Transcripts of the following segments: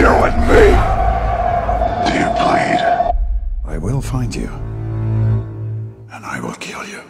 you me? Do you bleed? I will find you. And I will kill you.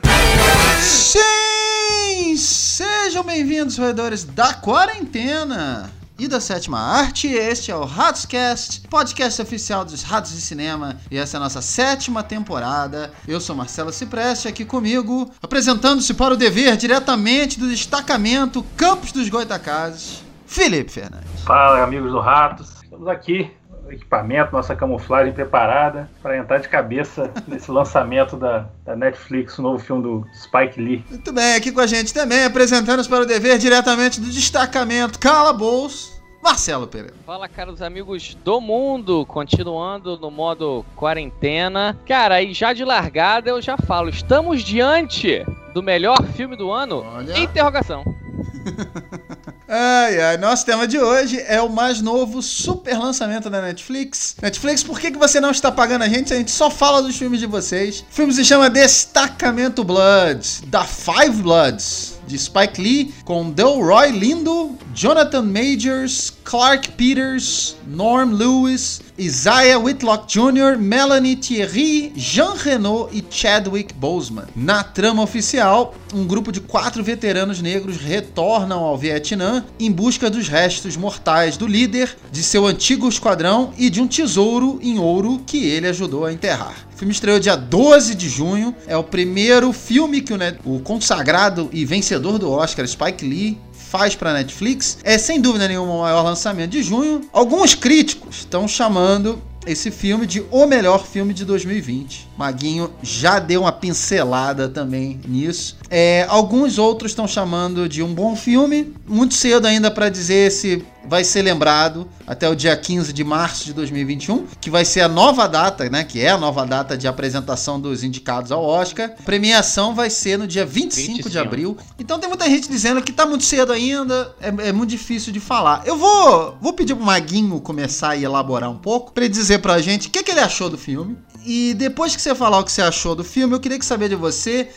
Sim! Sejam bem-vindos, roedores da quarentena e da sétima arte. Este é o Ratoscast, podcast oficial dos Ratos de Cinema. E essa é a nossa sétima temporada. Eu sou Marcelo Cipreste, aqui comigo, apresentando-se para o dever diretamente do destacamento Campos dos Goitacazes, Felipe Fernandes. Fala, amigos do Ratos. Estamos aqui equipamento, nossa camuflagem preparada para entrar de cabeça nesse lançamento da, da, Netflix, o novo filme do Spike Lee. Muito bem, aqui com a gente também, apresentando-nos para o dever diretamente do destacamento Cala Bolso. Marcelo Pereira. Fala, caros amigos do mundo, continuando no modo quarentena. Cara, e já de largada eu já falo, estamos diante do melhor filme do ano? Olha. Interrogação. Ai, ai, nosso tema de hoje é o mais novo super lançamento da Netflix. Netflix, por que, que você não está pagando a gente? A gente só fala dos filmes de vocês. O filme se chama Destacamento Blood, da Five Bloods de Spike Lee, com Delroy Lindo, Jonathan Majors, Clark Peters, Norm Lewis, Isaiah Whitlock Jr., Melanie Thierry, Jean Renault e Chadwick Boseman. Na trama oficial, um grupo de quatro veteranos negros retornam ao Vietnã em busca dos restos mortais do líder, de seu antigo esquadrão e de um tesouro em ouro que ele ajudou a enterrar. O filme estreou dia 12 de junho. É o primeiro filme que o, o consagrado e vencedor do Oscar, Spike Lee, faz para Netflix. É sem dúvida nenhuma o maior lançamento de junho. Alguns críticos estão chamando esse filme de o melhor filme de 2020. Maguinho já deu uma pincelada também nisso. É, alguns outros estão chamando de um bom filme. Muito cedo ainda para dizer se vai ser lembrado até o dia 15 de março de 2021, que vai ser a nova data, né? Que é a nova data de apresentação dos indicados ao Oscar. A premiação vai ser no dia 25, 25. de abril. Então tem muita gente dizendo que tá muito cedo ainda, é, é muito difícil de falar. Eu vou, vou pedir pro Maguinho começar a elaborar um pouco, para ele dizer pra gente o que, que ele achou do filme. E depois que você falar o que você achou do filme, eu queria que saber de você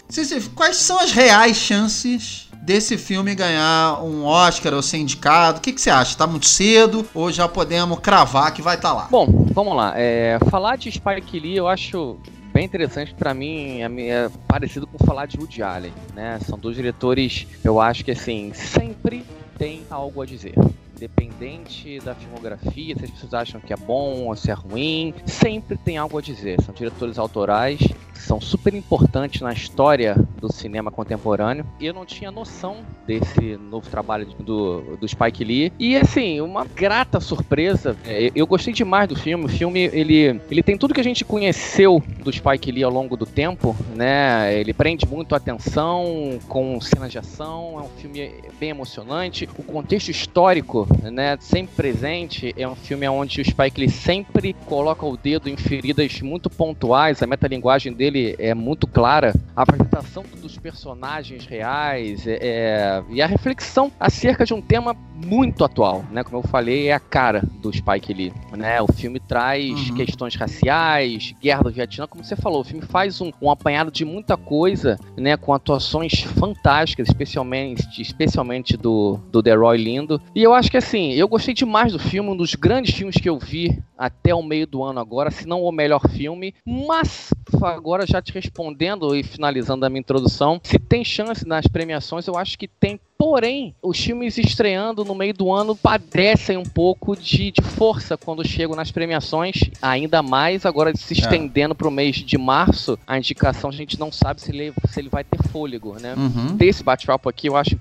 quais são as reais chances desse filme ganhar um Oscar ou ser indicado? O que, que você acha? Tá muito cedo ou já podemos cravar que vai estar tá lá? Bom, vamos lá. É, falar de Spike Lee eu acho bem interessante para mim é, é, parecido com falar de Woody Allen, né? São dois diretores, eu acho que assim sempre tem algo a dizer independente da filmografia, se as pessoas acham que é bom ou se é ruim, sempre tem algo a dizer. São diretores autorais são super importantes na história do cinema contemporâneo. E eu não tinha noção desse novo trabalho do, do Spike Lee. E assim, uma grata surpresa. É, eu gostei demais do filme. O filme ele, ele tem tudo que a gente conheceu do Spike Lee ao longo do tempo, né? Ele prende muito a atenção com cenas de ação. É um filme bem emocionante. O contexto histórico, né, sempre presente. É um filme onde o Spike Lee sempre coloca o dedo em feridas muito pontuais. A metalinguagem dele dele é muito clara, a apresentação dos personagens reais é, é, e a reflexão acerca de um tema muito atual, né? Como eu falei, é a cara do Spike Lee, né? O filme traz uhum. questões raciais, guerra do Vietnã, como você falou, o filme faz um, um apanhado de muita coisa, né? Com atuações fantásticas, especialmente, especialmente do, do The Roy Lindo. E eu acho que assim, eu gostei demais do filme, um dos grandes filmes que eu vi até o meio do ano agora, se não o melhor filme, mas agora já te respondendo e finalizando a minha introdução, se tem chance nas premiações, eu acho que tem Porém, os filmes estreando no meio do ano padecem um pouco de, de força quando chegam nas premiações, ainda mais agora se é. estendendo é. para o mês de março. A indicação a gente não sabe se ele, se ele vai ter fôlego, né? Uhum. Desse bate-papo aqui eu acho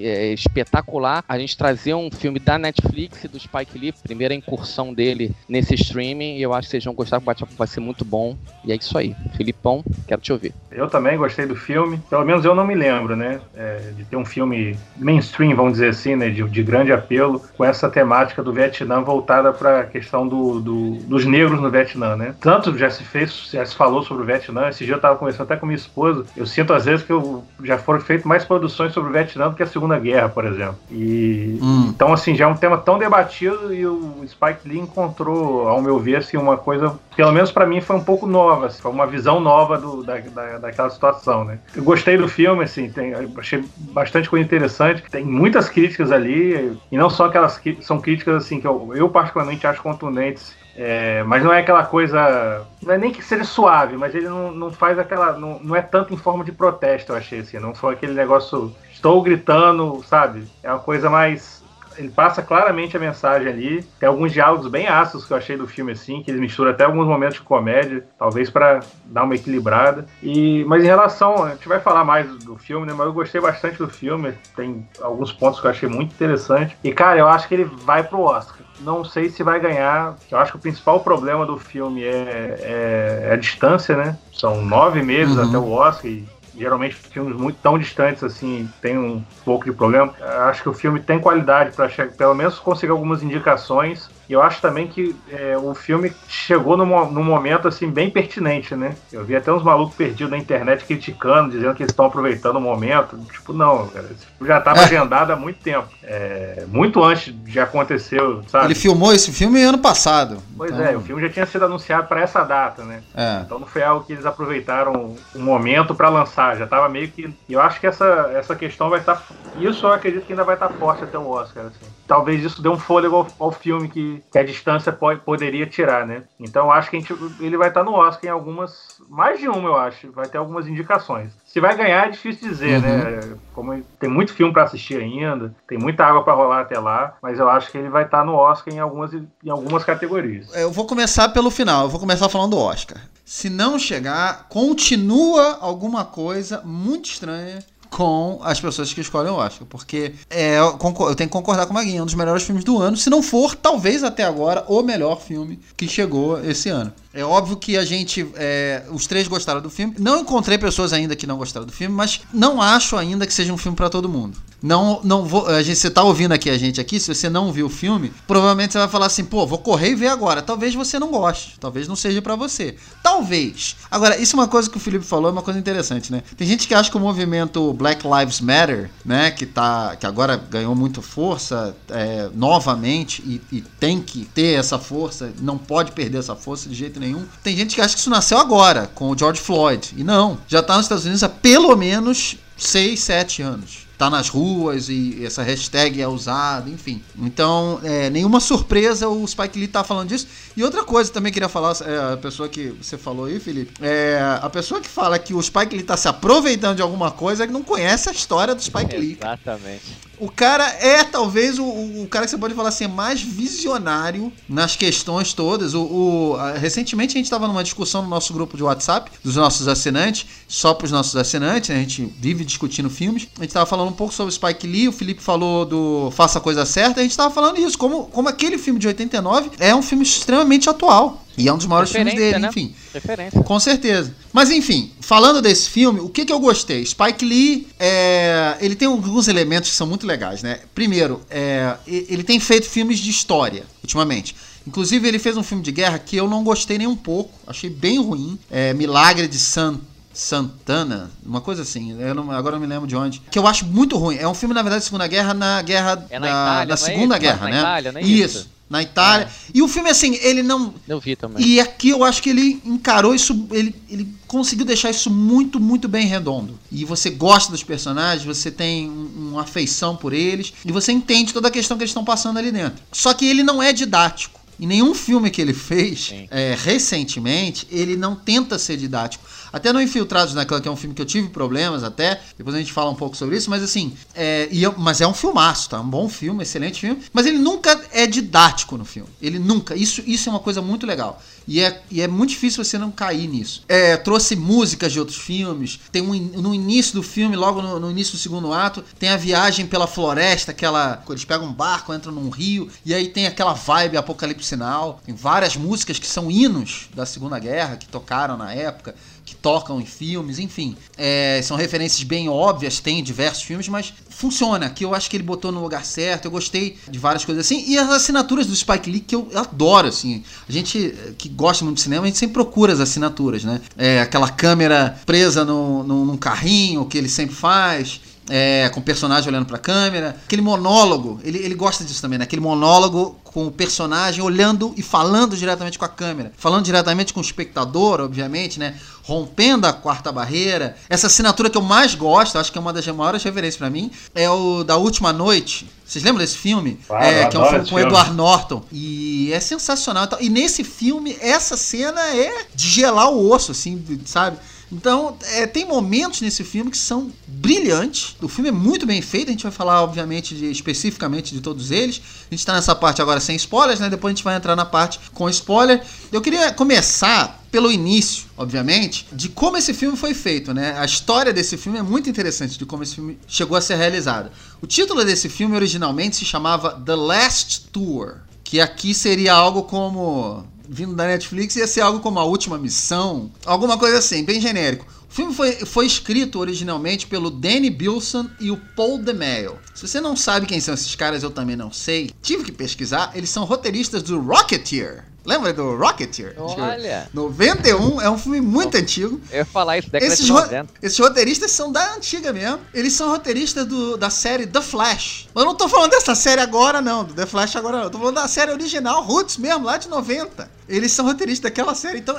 é, espetacular a gente trazer um filme da Netflix do Spike Lee, primeira incursão dele nesse streaming. E eu acho que vocês vão gostar, o bate-papo vai ser muito bom. E é isso aí. Filipão, quero te ouvir. Eu também gostei do filme. Pelo menos eu não me lembro, né? É, de ter um filme mainstream, vamos dizer assim, né, de, de grande apelo, com essa temática do Vietnã voltada para a questão do, do, dos negros no Vietnã, né? Tanto já se fez, já se falou sobre o Vietnã, esse dia eu estava conversando até com minha esposa, eu sinto às vezes que eu, já foram feitas mais produções sobre o Vietnã do que a Segunda Guerra, por exemplo. E hum. então assim, já é um tema tão debatido e o Spike Lee encontrou, ao meu ver, assim, uma coisa, pelo menos para mim foi um pouco nova, assim, foi uma visão nova do, da, da, daquela situação, né? Eu gostei do filme, assim, tem, achei bastante coisa interessante. Tem muitas críticas ali, e não só aquelas que são críticas assim que eu, eu particularmente acho contundentes. É, mas não é aquela coisa. Não é nem que seja suave, mas ele não, não faz aquela. Não, não é tanto em forma de protesto, eu achei assim. Não foi aquele negócio. Estou gritando, sabe? É uma coisa mais ele passa claramente a mensagem ali. Tem alguns diálogos bem ácidos que eu achei do filme, assim, que ele mistura até alguns momentos de comédia, talvez para dar uma equilibrada. E, mas em relação, a gente vai falar mais do filme, né? Mas eu gostei bastante do filme. Tem alguns pontos que eu achei muito interessante. E, cara, eu acho que ele vai pro Oscar. Não sei se vai ganhar. Eu acho que o principal problema do filme é, é, é a distância, né? São nove meses uhum. até o Oscar e geralmente filmes muito tão distantes assim tem um pouco de problema. Acho que o filme tem qualidade para pelo menos conseguir algumas indicações e eu acho também que é, o filme chegou num, num, momento assim bem pertinente, né? Eu vi até uns malucos perdidos na internet criticando, dizendo que eles estão aproveitando o momento. Tipo, não, cara, já estava é. agendado há muito tempo. É, muito antes de acontecer, sabe? Ele filmou esse filme ano passado. Pois então... é, o filme já tinha sido anunciado para essa data, né? É. Então não foi algo que eles aproveitaram o momento para lançar. Já estava meio que. E eu acho que essa, essa questão vai estar. Tá... Isso eu acredito que ainda vai estar tá forte até o Oscar, assim. Talvez isso dê um fôlego ao, ao filme que que a distância pode, poderia tirar, né? Então acho que gente, ele vai estar no Oscar em algumas, mais de uma eu acho, vai ter algumas indicações. Se vai ganhar é difícil dizer, né? uhum. né? Como tem muito filme para assistir ainda, tem muita água para rolar até lá, mas eu acho que ele vai estar no Oscar em algumas, em algumas categorias. Eu vou começar pelo final, eu vou começar falando do Oscar. Se não chegar, continua alguma coisa muito estranha com as pessoas que escolhem o Oscar. Porque é, eu, eu tenho que concordar com o Maguinho, é um dos melhores filmes do ano. Se não for, talvez até agora, o melhor filme que chegou esse ano. É óbvio que a gente. É, os três gostaram do filme. Não encontrei pessoas ainda que não gostaram do filme, mas não acho ainda que seja um filme para todo mundo. Não, não vou. A gente, você tá ouvindo aqui a gente aqui, se você não viu o filme, provavelmente você vai falar assim, pô, vou correr e ver agora. Talvez você não goste. Talvez não seja para você. Talvez. Agora, isso é uma coisa que o Felipe falou, é uma coisa interessante, né? Tem gente que acha que o movimento Black Lives Matter, né? Que, tá, que agora ganhou muita força é, novamente e, e tem que ter essa força, não pode perder essa força de jeito nenhum. Tem gente que acha que isso nasceu agora, com o George Floyd. E não. Já tá nos Estados Unidos há pelo menos 6, 7 anos tá nas ruas e essa hashtag é usada, enfim. Então, é, nenhuma surpresa o Spike Lee tá falando disso. E outra coisa também queria falar, é, a pessoa que você falou aí, Felipe, é, a pessoa que fala que o Spike Lee tá se aproveitando de alguma coisa é que não conhece a história do Spike Lee. Exatamente. O cara é talvez o, o cara que você pode falar assim, é mais visionário nas questões todas. O, o a, recentemente a gente estava numa discussão no nosso grupo de WhatsApp dos nossos assinantes, só para os nossos assinantes, né? a gente vive discutindo filmes. A gente estava falando um pouco sobre Spike Lee, o Felipe falou do Faça a Coisa Certa, a gente estava falando isso, como, como aquele filme de 89 é um filme extremamente atual. E é um dos maiores filmes dele, né? enfim. Referência. Com certeza. Mas enfim, falando desse filme, o que, que eu gostei? Spike Lee, é, ele tem alguns elementos que são muito legais, né? Primeiro, é, ele tem feito filmes de história, ultimamente. Inclusive, ele fez um filme de guerra que eu não gostei nem um pouco. Achei bem ruim. É Milagre de San Santana, uma coisa assim, eu não, agora eu não me lembro de onde. Que eu acho muito ruim. É um filme, na verdade, de Segunda Guerra, na guerra. É na, na, Itália, na é Segunda é Guerra, na né? Itália, não é isso. isso na Itália. É. E o filme, assim, ele não. Eu vi também. E aqui eu acho que ele encarou isso, ele, ele conseguiu deixar isso muito, muito bem redondo. E você gosta dos personagens, você tem uma afeição por eles, e você entende toda a questão que eles estão passando ali dentro. Só que ele não é didático. Em nenhum filme que ele fez é, recentemente, ele não tenta ser didático. Até no Infiltrados naquela que é um filme que eu tive problemas até, depois a gente fala um pouco sobre isso, mas assim, é, eu, mas é um filmaço, tá? Um bom filme, excelente filme, mas ele nunca é didático no filme. Ele nunca. Isso, isso é uma coisa muito legal. E é, e é muito difícil você não cair nisso. É, trouxe músicas de outros filmes. Tem um, no início do filme, logo no, no, início do segundo ato, tem a viagem pela floresta, aquela. Eles pegam um barco, entram num rio, e aí tem aquela vibe apocalipse sinal. Tem várias músicas que são hinos da Segunda Guerra, que tocaram na época que tocam em filmes, enfim. É, são referências bem óbvias, tem diversos filmes, mas funciona, que eu acho que ele botou no lugar certo. Eu gostei de várias coisas assim. E as assinaturas do Spike Lee, que eu adoro, assim. A gente que gosta muito de cinema, a gente sempre procura as assinaturas, né? É, aquela câmera presa no, no, num carrinho que ele sempre faz é, com o personagem olhando pra câmera. Aquele monólogo, ele, ele gosta disso também, né? Aquele monólogo com o personagem olhando e falando diretamente com a câmera. Falando diretamente com o espectador, obviamente, né? Rompendo a quarta barreira. Essa assinatura que eu mais gosto, acho que é uma das maiores referências para mim, é o da Última Noite. Vocês lembram desse filme? Claro, é, que é um filme com filme. Edward Norton. E é sensacional. E nesse filme, essa cena é de gelar o osso, assim, sabe? Então, é, tem momentos nesse filme que são brilhantes. O filme é muito bem feito. A gente vai falar, obviamente, de, especificamente de todos eles. A gente tá nessa parte agora sem spoilers, né? Depois a gente vai entrar na parte com spoiler. Eu queria começar pelo início, obviamente, de como esse filme foi feito, né? A história desse filme é muito interessante, de como esse filme chegou a ser realizado. O título desse filme originalmente se chamava The Last Tour, que aqui seria algo como vindo da Netflix, ia ser algo como a última missão, alguma coisa assim, bem genérico. O filme foi, foi escrito originalmente pelo Danny Bilson e o Paul DeMaio. Se você não sabe quem são esses caras, eu também não sei. Tive que pesquisar, eles são roteiristas do Rocketeer. Lembra do Rocketeer? Olha. 91, é um filme muito antigo. Eu ia falar isso, década Esses, de ro 90. esses roteiristas são da antiga mesmo. Eles são roteiristas do- da série The Flash. Mas eu não tô falando dessa série agora, não. Do The Flash agora, não. Eu tô falando da série original, Roots mesmo, lá de 90. Eles são roteiristas daquela série. Então,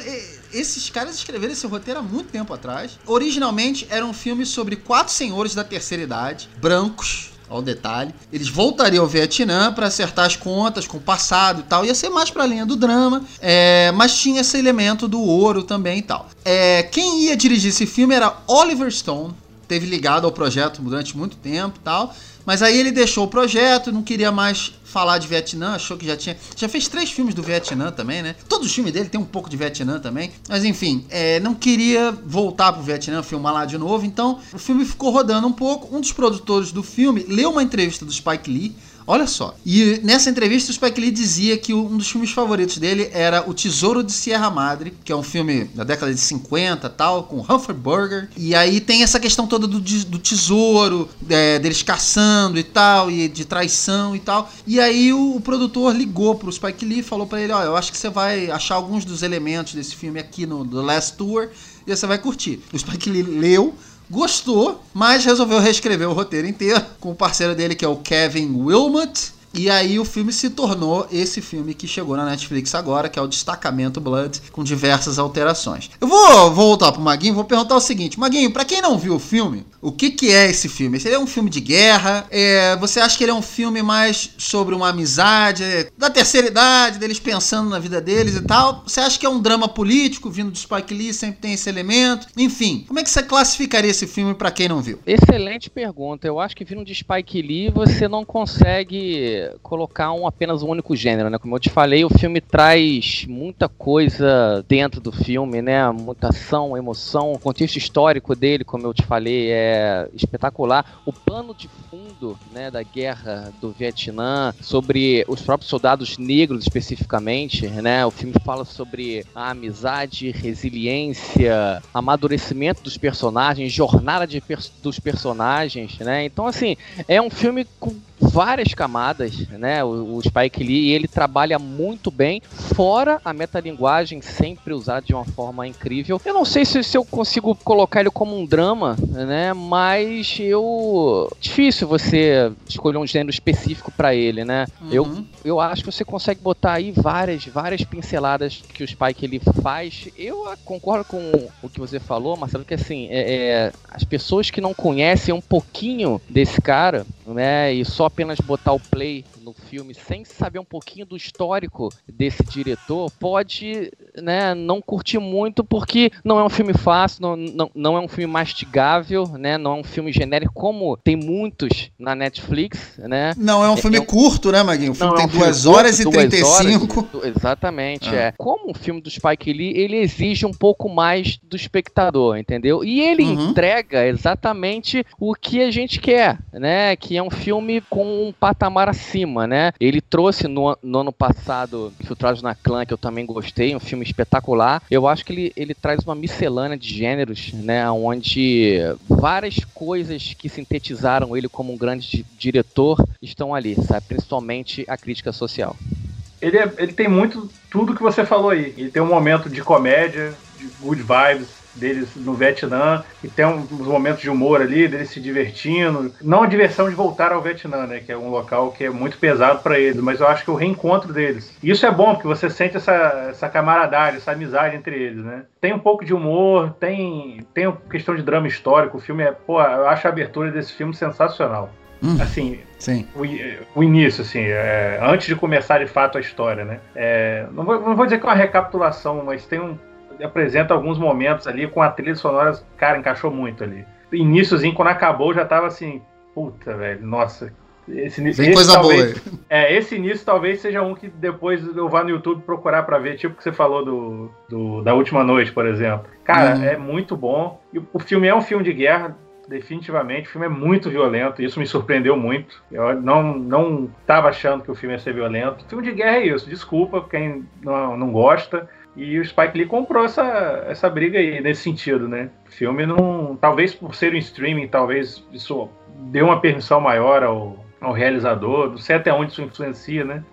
esses caras escreveram esse roteiro há muito tempo atrás. Originalmente, era um filme sobre quatro senhores da terceira idade, brancos, ao detalhe. Eles voltariam ao Vietnã para acertar as contas com o passado e tal. Ia ser mais pra linha do drama, é, mas tinha esse elemento do ouro também e tal. É, quem ia dirigir esse filme era Oliver Stone, teve ligado ao projeto durante muito tempo tal. Mas aí ele deixou o projeto, não queria mais falar de Vietnã, achou que já tinha. Já fez três filmes do Vietnã também, né? Todos os filmes dele tem um pouco de Vietnã também. Mas enfim, é, não queria voltar pro Vietnã, filmar lá de novo. Então o filme ficou rodando um pouco. Um dos produtores do filme leu uma entrevista do Spike Lee. Olha só. E nessa entrevista o Spike Lee dizia que um dos filmes favoritos dele era O Tesouro de Sierra Madre, que é um filme da década de 50 tal, com Humphrey Burger. E aí tem essa questão toda do, do tesouro, é, deles caçando e tal, e de traição e tal. E aí o, o produtor ligou pro Spike Lee e falou pra ele, ó, eu acho que você vai achar alguns dos elementos desse filme aqui no The Last Tour e você vai curtir. O Spike Lee leu, gostou, mas resolveu reescrever o roteiro inteiro com o parceiro dele que é o Kevin Wilmot. E aí o filme se tornou esse filme que chegou na Netflix agora, que é o Destacamento Blood, com diversas alterações. Eu vou voltar pro Maguinho, vou perguntar o seguinte, Maguinho, pra quem não viu o filme, o que que é esse filme? Ele é um filme de guerra? É, você acha que ele é um filme mais sobre uma amizade, é, da terceira idade, deles pensando na vida deles e tal? Você acha que é um drama político vindo do Spike Lee, sempre tem esse elemento? Enfim, como é que você classificaria esse filme pra quem não viu? Excelente pergunta. Eu acho que vindo de Spike Lee, você não consegue colocar um, apenas um único gênero, né? Como eu te falei, o filme traz muita coisa dentro do filme, né? Muita ação, emoção, o contexto histórico dele, como eu te falei, é espetacular. O pano de fundo, né, da guerra do Vietnã, sobre os próprios soldados negros especificamente, né? O filme fala sobre a amizade, resiliência, amadurecimento dos personagens, jornada de pers- dos personagens, né? Então, assim, é um filme com várias camadas, né? O, o Spike Lee, e ele trabalha muito bem, fora a metalinguagem sempre usada de uma forma incrível. Eu não sei se, se eu consigo colocar ele como um drama, né? Mas eu. Difícil você escolher um gênero específico pra ele, né? Eu Uhum. eu acho que você consegue botar aí várias, várias pinceladas que o Spike ele faz. Eu concordo com o que você falou, Marcelo, que assim, é, é, as pessoas que não conhecem um pouquinho desse cara, né, e só apenas botar o play no filme sem saber um pouquinho do histórico desse diretor, pode, né, não curtir muito porque não é um filme fácil, não, não, não é um filme mastigável, né, não é um filme genérico como tem muitos na Netflix, né, Não, é um filme é um- curto, né, Maguinho? O filme não, é tem um filme 2 curto, horas e duas 35. horas, exatamente, Ah. é. Como o filme do Spike Lee, ele exige um pouco mais do espectador, entendeu? E ele Uhum. entrega exatamente o que a gente quer, né? Que é um filme com um patamar acima, né? Ele trouxe no, no ano passado Infiltrados na Clã, que eu também gostei, um filme espetacular. Eu acho que ele, ele traz uma miscelânea de gêneros, né? Onde várias coisas que sintetizaram ele como um grande di- diretor estão ali, sabe? Principalmente a crítica social. Ele, é- ele tem muito tudo que você falou aí. Ele tem um momento de comédia, de good vibes, deles no Vietnã, e tem uns momentos de humor ali, deles se divertindo. Não a diversão de voltar ao Vietnã, né? Que é um local que é muito pesado para eles, mas eu acho que o reencontro deles. E isso é bom, porque você sente essa, essa camaradagem, essa amizade entre eles, né? Tem um pouco de humor, tem, tem questão de drama histórico. O filme é. Pô, eu acho a abertura desse filme sensacional. Hum, assim, sim. O, o início, assim, é, antes de começar de fato a história, né? É, não, vou, não vou dizer que é uma recapitulação, mas tem um. Apresenta alguns momentos ali com a trilha sonora, cara, encaixou muito ali. Iníciozinho, quando acabou, já tava assim, puta, velho, nossa, esse, Vem esse coisa talvez, boa. É, esse início talvez seja um que depois eu vá no YouTube procurar para ver, tipo que você falou do, do, da última noite, por exemplo. Cara, uhum. é muito bom. E o filme é um filme de guerra, definitivamente. O filme é muito violento, isso me surpreendeu muito. Eu não não estava achando que o filme ia ser violento. filme de guerra é isso, desculpa quem não, não gosta. E o Spike Lee comprou essa, essa briga aí, nesse sentido, né? O filme não. Talvez por ser um streaming, talvez isso deu uma permissão maior ao, ao realizador, não sei até onde isso influencia, né?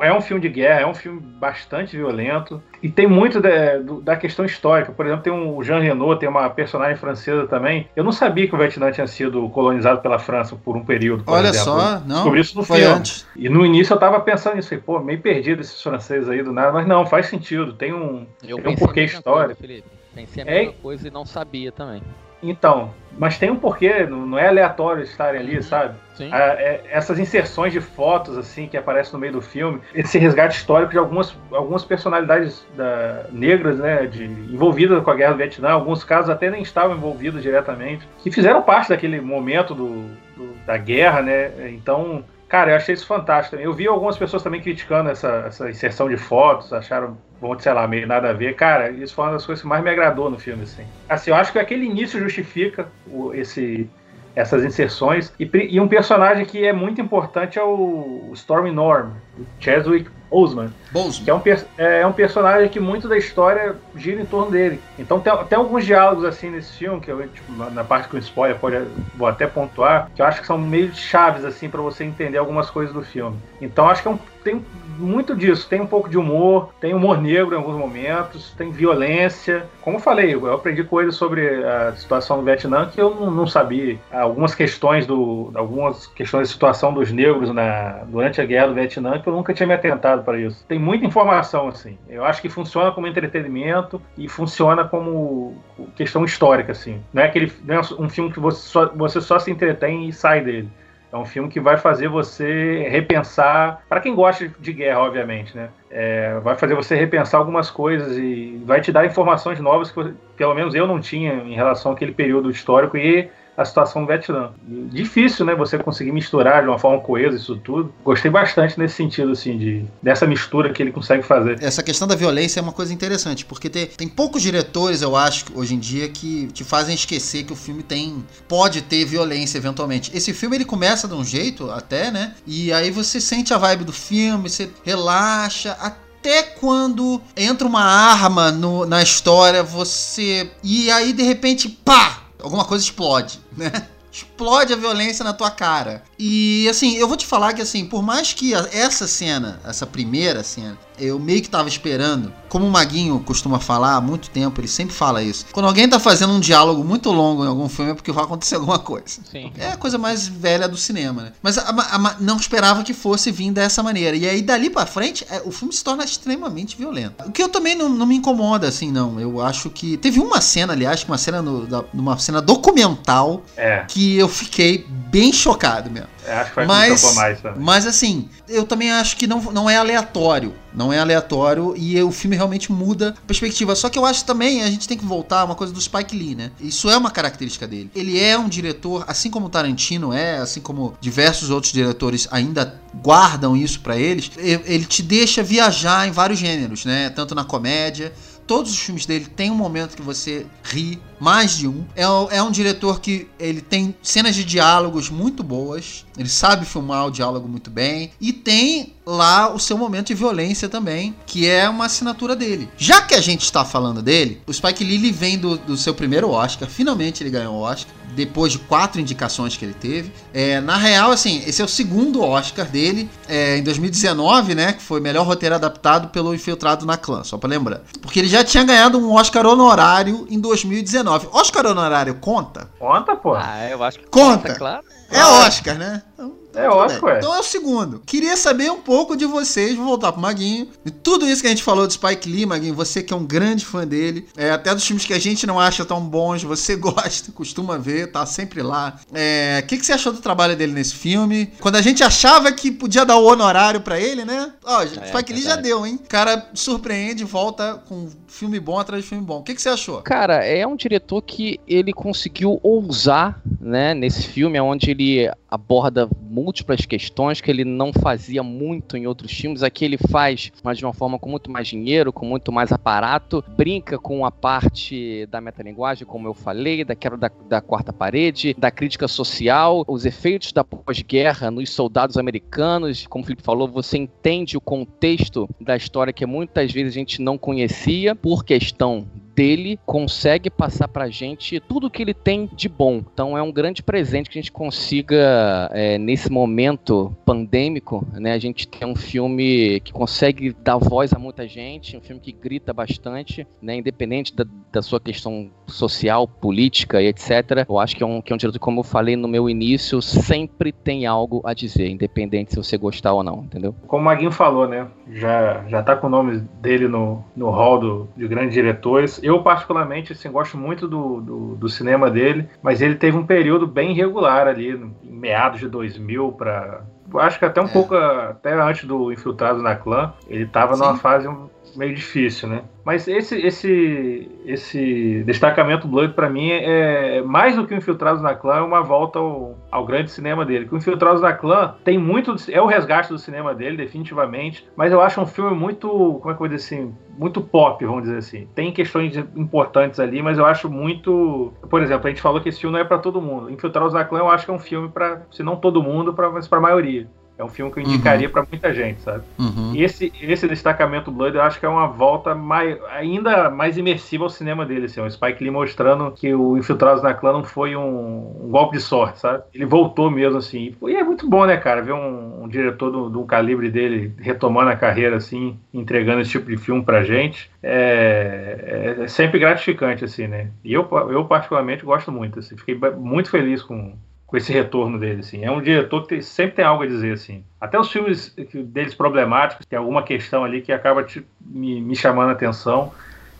É um filme de guerra, é um filme bastante violento e tem muito da, da questão histórica. Por exemplo, tem um, o Jean Renault, tem uma personagem francesa também. Eu não sabia que o Vietnã tinha sido colonizado pela França por um período. Por Olha exemplo. só, não. Descobri isso no foi filme. Antes. E no início eu tava pensando nisso, falei, pô, meio perdido esses franceses aí do nada, mas não, faz sentido, tem um, tem um porquê histórico. Coisa, Pensei a mesma é... coisa e não sabia também. Então, mas tem um porquê, não é aleatório estarem ali, uhum. sabe? Sim. Ah, é, essas inserções de fotos, assim, que aparecem no meio do filme, esse resgate histórico de algumas, algumas personalidades da, negras, né, de, envolvidas com a guerra do Vietnã, alguns casos até nem estavam envolvidos diretamente, que fizeram parte daquele momento do, do da guerra, né? Então, Cara, eu achei isso fantástico. Eu vi algumas pessoas também criticando essa, essa inserção de fotos, acharam, bom, sei lá, meio nada a ver. Cara, isso foi uma das coisas que mais me agradou no filme, assim. Assim, eu acho que aquele início justifica o, esse, essas inserções. E, e, um personagem que é muito importante é o Stormy Norm, Chadwick Boseman, Boseman. que é um, é, é um personagem que muito da história gira em torno dele. Então tem, tem alguns diálogos assim nesse filme, que eu, tipo, na parte com spoiler pode, vou até pontuar, que eu acho que são meio chaves assim para você entender algumas coisas do filme. Então acho que é um, tem muito disso, tem um pouco de humor, tem humor negro em alguns momentos, tem violência. Como eu falei, eu aprendi coisas sobre a situação do Vietnã que eu não, sabia. Algumas questões do algumas questões da situação dos negros na, durante a guerra do Vietnã que eu nunca tinha me atentado para isso. Tem muita informação, assim. Eu acho que funciona como entretenimento e funciona como questão histórica, assim. Não é, aquele, não é um filme que você só, você só se entretém e sai dele. É um filme que vai fazer você repensar, para quem gosta de guerra, obviamente, né? É, vai fazer você repensar algumas coisas e vai te dar informações novas que pelo menos eu não tinha em relação àquele período histórico e a situação do Vietnã. difícil, né, você conseguir misturar de uma forma coesa isso tudo. Gostei bastante nesse sentido, assim, de, dessa mistura que ele consegue fazer. Essa questão da violência é uma coisa interessante, porque tem, tem poucos diretores, eu acho, hoje em dia, que te fazem esquecer que o filme tem. pode ter violência eventualmente. Esse filme ele começa de um jeito, até, né? E aí você sente a vibe do filme, você relaxa, até quando entra uma arma no, na história, você. E aí, de repente, pá! Alguma coisa explode, né? Explode a violência na tua cara. E assim, eu vou te falar que assim, por mais que essa cena, essa primeira cena, eu meio que tava esperando. Como o Maguinho costuma falar há muito tempo, ele sempre fala isso. Quando alguém tá fazendo um diálogo muito longo em algum filme é porque vai acontecer alguma coisa. Sim. É a coisa mais velha do cinema, né? Mas a, a, não esperava que fosse vir dessa maneira. E aí, dali para frente, é, o filme se torna extremamente violento. O que eu também não, não, me incomoda, assim, não. Eu acho que. Teve uma cena, aliás, uma cena no, da, uma cena documental é. que eu fiquei bem chocado mesmo. É, acho que foi mas, mais também. Mas assim, eu também acho que não, não é aleatório. Não é aleatório e o filme realmente muda a perspectiva. Só que eu acho também, a gente tem que voltar a uma coisa do Spike Lee, né? Isso é uma característica dele. Ele é um diretor, assim como o Tarantino é, assim como diversos outros diretores ainda guardam isso para eles, ele te deixa viajar em vários gêneros, né? Tanto na comédia, todos os filmes dele tem um momento que você ri, mais de um. É, é, um diretor que ele tem cenas de diálogos muito boas, ele sabe filmar o diálogo muito bem e tem lá o seu momento de violência também, que é uma assinatura dele. Já que a gente está falando dele, o Spike Lee vem do, do seu primeiro Oscar, finalmente ele ganhou o Oscar depois de quatro indicações que ele teve. É, na real, assim, esse é o segundo Oscar dele, é, em 2019, né? Que foi melhor roteiro adaptado pelo Infiltrado na Clã, só pra lembrar. Porque ele já tinha ganhado um Oscar honorário em 2019. Oscar honorário conta? Conta, pô. Ah, eu acho que Conta. conta claro. É Oscar, né? Então, É Oscar, ué. Então é o segundo. Queria saber um pouco de vocês, vou voltar pro Maguinho. E tudo isso que a gente falou do Spike Lee, Maguinho, você que é um grande fã dele, é, até dos filmes que a gente não acha tão bons, você gosta, costuma ver, tá sempre lá. É, O que, que você achou do trabalho dele nesse filme? Quando a gente achava que podia dar o honorário pra ele, né? Ó, Spike Lee já deu, hein? O cara surpreende, volta com filme bom atrás de filme bom. O que, que você achou? Cara, é um diretor que ele conseguiu ousar, né, nesse filme, onde ele aborda múltiplas questões que ele não fazia muito em outros filmes. Aqui ele faz, mas de uma forma com muito mais dinheiro, com muito mais aparato, brinca com a parte da metalinguagem, como eu falei, da quebra da, da quarta parede, da crítica social, os efeitos da pós-guerra nos soldados americanos. Como o Felipe falou, você entende o contexto da história que muitas vezes a gente não conhecia por questão dele consegue passar pra gente tudo que ele tem de bom. Então é um grande presente que a gente consiga, é, nesse momento pandêmico, né, a gente ter um filme que consegue dar voz a muita gente, um filme que grita bastante, né, independente da, da sua questão social, política e etc. Eu acho que é um, que é um diretor, como eu falei no meu início, sempre tem algo a dizer, independente se você gostar ou não, entendeu? Como o Maguinho falou, né? Já, já tá com o nome dele no, no hall do, de grandes diretores. Eu, particularmente, assim, gosto muito do, do, do cinema dele, mas ele teve um período bem irregular ali, em meados de 2000 para Acho que até um É. pouco até antes do Infiltrado na Clã, ele tava numa fase meio difícil, né? Mas esse esse esse destacamento Blood pra mim é mais do que o Infiltrados na Clã, é uma volta ao, ao grande cinema dele. Que o Infiltrados na Clã tem muito é o resgate do cinema dele, definitivamente, mas eu acho um filme muito, como é que eu vou dizer assim, muito pop, vamos dizer assim. Tem questões importantes ali, mas eu acho muito, por exemplo, a gente falou que esse filme não é pra todo mundo. Infiltrados na Clã eu acho que é um filme para, se não todo mundo, pra, mas para maioria. É um filme que eu indicaria pra muita gente, sabe? Uhum. E esse, esse destacamento Blood eu acho que é uma volta mai, ainda mais imersiva ao cinema dele, assim, o Spike Lee mostrando que o Infiltrados na Clã não foi um, um golpe de sorte, sabe? Ele voltou mesmo, assim. E é muito bom, né, cara, ver um, um diretor do, do calibre dele retomando a carreira, assim, entregando esse tipo de filme pra gente. É, é sempre gratificante, assim, né? E eu, eu particularmente gosto muito, assim. Fiquei muito feliz com, com esse retorno dele, assim. É um diretor que tem- sempre tem algo a dizer, assim. Até os filmes deles problemáticos, tem alguma questão ali que acaba te- me, me chamando a atenção.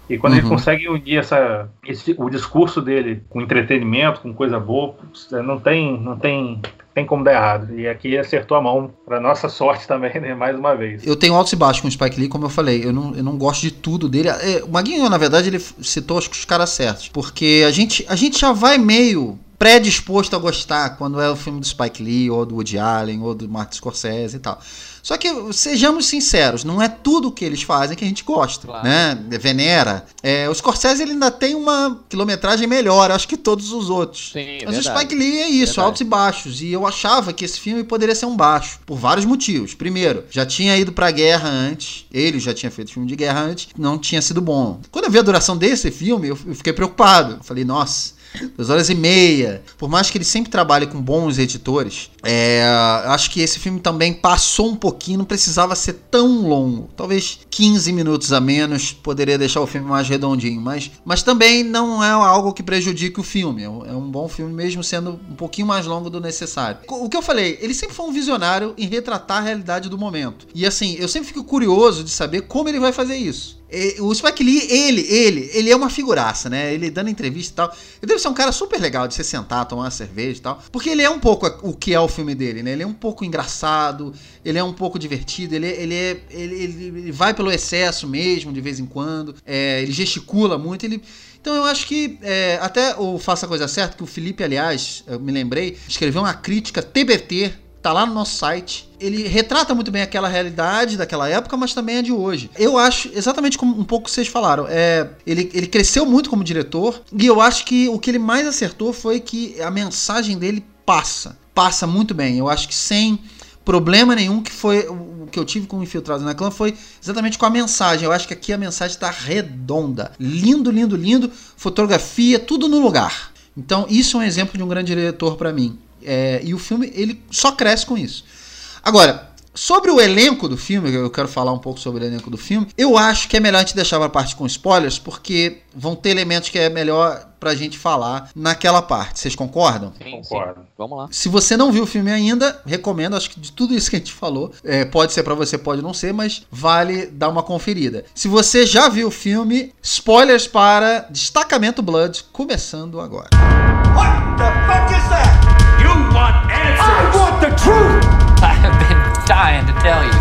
E quando ele Uhum. consegue unir essa, esse- o discurso dele com entretenimento, com coisa boa, putz, não tem, não tem, tem como dar errado. E aqui acertou a mão, para nossa sorte também, né? Mais uma vez. Eu tenho altos e baixos com o Spike Lee, como eu falei. Eu não, eu não gosto de tudo dele. É, o Maguinho, na verdade, ele citou acho que os caras certos. Porque a gente, a gente já vai meio predisposto a gostar quando é o filme do Spike Lee, ou do Woody Allen, ou do Martin Scorsese e tal. Só que, sejamos sinceros, não é tudo que eles fazem que a gente gosta, Claro. né? Venera. É, o Scorsese ele ainda tem uma quilometragem melhor, acho que todos os outros. Sim, Mas o verdade. Spike Lee é isso, Verdade. altos e baixos. E eu achava que esse filme poderia ser um baixo, por vários motivos. Primeiro, já tinha ido pra guerra antes, ele já tinha feito filme de guerra antes, não tinha sido bom. Quando eu vi a duração desse filme, eu eu fiquei preocupado. Eu falei, nossa. Duas horas e meia. Por mais que ele sempre trabalhe com bons editores, é, acho que esse filme também passou um pouquinho, não precisava ser tão longo. Talvez 15 minutos a menos poderia deixar o filme mais redondinho. Mas, mas também não é algo que prejudique o filme. É um, é um bom filme, mesmo sendo um pouquinho mais longo do necessário. O que eu falei, ele sempre foi um visionário em retratar a realidade do momento. E assim, eu sempre fico curioso de saber como ele vai fazer isso. E O Spike Lee, ele, ele, ele é uma figuraça, né? Ele dando entrevista e tal. Ele deve ser um cara super legal de você sentar, tomar uma cerveja e tal. Porque ele é um pouco o que é o filme dele, né? Ele é um pouco engraçado, ele é um pouco divertido, ele, ele, é, ele- ele vai pelo excesso mesmo, de vez em quando. É, ele gesticula muito, ele. Então eu acho que é, até o Faça a Coisa Certa, que o Felipe, aliás, eu me lembrei, escreveu uma crítica TBT, tá lá no nosso site. Ele retrata muito bem aquela realidade daquela época, mas também a de hoje. Eu acho, exatamente como um pouco vocês falaram, é, ele, ele cresceu muito como diretor, e eu acho que o que ele mais acertou foi que a mensagem dele passa. Passa muito bem. Eu acho que sem problema nenhum que foi o que eu tive com o Infiltrados na Clã foi exatamente com a mensagem. Eu acho que aqui a mensagem está redonda. Lindo, lindo, lindo. Fotografia, tudo no lugar. Então, isso é um exemplo de um grande diretor para mim. É, e o filme, ele só cresce com isso. Agora, Sobre o elenco do filme, eu quero falar um pouco sobre o elenco do filme. Eu acho que é melhor a gente deixar a parte com spoilers, porque vão ter elementos que é melhor pra gente falar naquela parte. Vocês concordam? Sim, Concordo. Sim. Vamos lá. Se você não viu o filme ainda, recomendo. Acho que de tudo isso que a gente falou, é, pode ser para você, pode não ser, mas vale dar uma conferida. Se você já viu o filme, spoilers para Destacamento Blood, começando agora. What the fuck is that? Truth! I have been dying to tell you.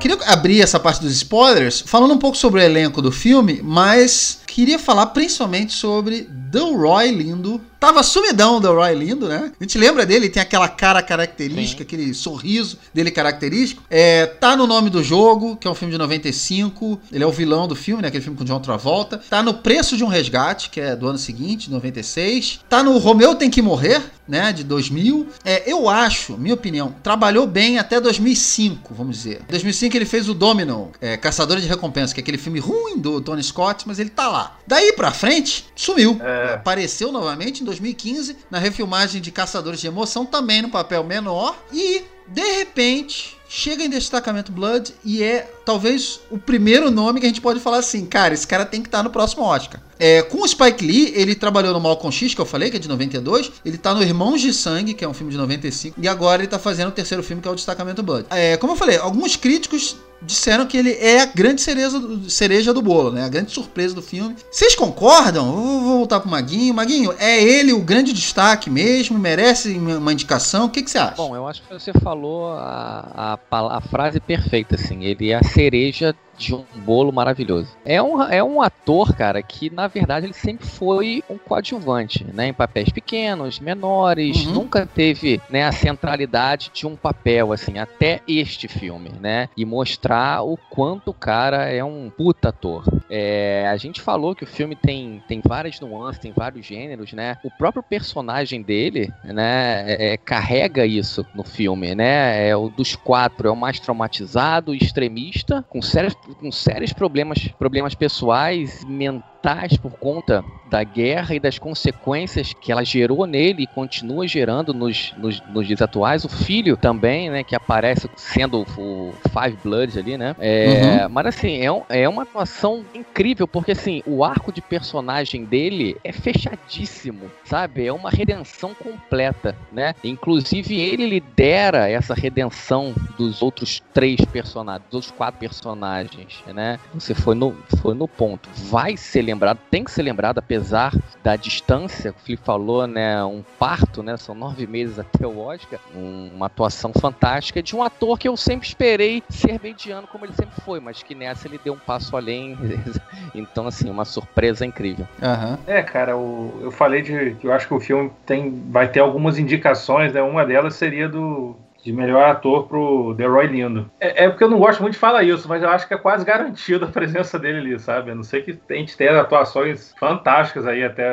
Queria abrir essa parte dos spoilers falando um pouco sobre o elenco do filme, mas queria falar principalmente sobre Delroy Lindo. Tava sumidão o Delroy Lindo, né? A gente lembra dele, tem aquela cara característica, Sim. aquele sorriso dele característico. É, tá no nome do jogo, que é um filme de 95. Ele é o vilão do filme, né? Aquele filme com John Travolta. Tá no Preço de um Resgate, que é do ano seguinte, 96. Tá no Romeu Tem Que Morrer, né? De 2000. É, eu acho, minha opinião, trabalhou bem até 2005, vamos dizer. Em 2005 ele fez o Domino, é, Caçador de Recompensa, que é aquele filme ruim do Tony Scott, mas ele tá lá. Daí pra frente, sumiu. É. Apareceu novamente em 2015 na refilmagem de Caçadores de Emoção, também no papel menor. E, de repente, chega em Destacamento Blood e é talvez o primeiro nome que a gente pode falar assim, cara, esse cara tem que estar tá no próximo Oscar. É, com o Spike Lee, ele trabalhou no Malcolm X, que eu falei, que é de 92. Ele tá no Irmãos de Sangue, que é um filme de 95. E agora ele tá fazendo o terceiro filme, que é o Destacamento Blood. É, como eu falei, alguns críticos disseram que ele é a grande cereja do, cereja do bolo, né? A grande surpresa do filme. Vocês concordam? vou voltar pro Maguinho. Maguinho, é ele o grande destaque mesmo? Merece uma indicação? O que, que você acha? Bom, eu acho que você falou a, a, a frase perfeita, assim. Ele é a cereja de um bolo maravilhoso. É um, é um ator, cara, que na verdade ele sempre foi um coadjuvante, né? Em papéis pequenos, menores, uhum. nunca teve né, a centralidade de um papel, assim, até este filme, né? E mostrar o quanto o cara é um puta ator. É, a gente falou que o filme tem, tem várias nuances, tem vários gêneros, né? O próprio personagem dele, né, é, é carrega isso no filme, né? É o dos quatro, é o mais traumatizado, extremista, com sérios com sérios problemas, problemas pessoais, mentais por conta da guerra e das consequências que ela gerou nele e continua gerando nos, nos, nos dias atuais. O filho também, né, que aparece sendo o Five Bloods ali, né? É, uhum. Mas assim, é, um, é uma atuação incrível, porque assim, o arco de personagem dele é fechadíssimo, sabe? É uma redenção completa, né? Inclusive ele lidera essa redenção dos outros três personagens, dos outros quatro personagens, né? Você foi no, foi no ponto. Vai ser lembrado, tem que ser lembrado, apesar da distância, o Felipe falou, né, um parto, né, são nove meses até o Oscar, um, uma atuação fantástica de um ator que eu sempre esperei ser mediano como ele sempre foi, mas que nessa ele deu um passo além, então assim, uma surpresa incrível. Uhum. É, cara, o, eu falei de que eu acho que o filme tem, vai ter algumas indicações, né, uma delas seria do de melhor ator pro Roy Lindo. É, é, porque eu não gosto muito de falar isso, mas eu acho que é quase garantido a presença dele ali, sabe? A não sei que a gente tenha atuações fantásticas aí até